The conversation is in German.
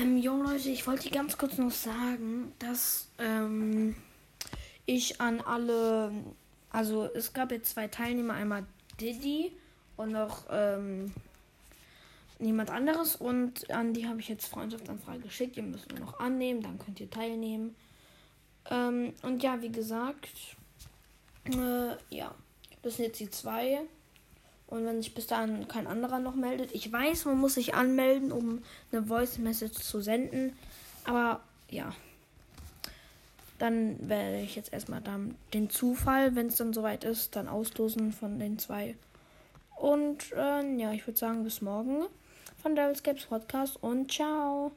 Ähm, jo Leute, ich wollte ganz kurz noch sagen, dass ähm, ich an alle, also es gab jetzt zwei Teilnehmer, einmal Diddy und noch ähm, niemand anderes und an die habe ich jetzt Freundschaftsanfrage geschickt. Ihr müsst nur noch annehmen, dann könnt ihr teilnehmen. Ähm, und ja, wie gesagt, äh, ja, das sind jetzt die zwei. Und wenn sich bis dahin kein anderer noch meldet. Ich weiß, man muss sich anmelden, um eine Voice Message zu senden. Aber ja. Dann werde ich jetzt erstmal dann den Zufall, wenn es dann soweit ist, dann auslosen von den zwei. Und äh, ja, ich würde sagen, bis morgen von Devil's Games Podcast und ciao.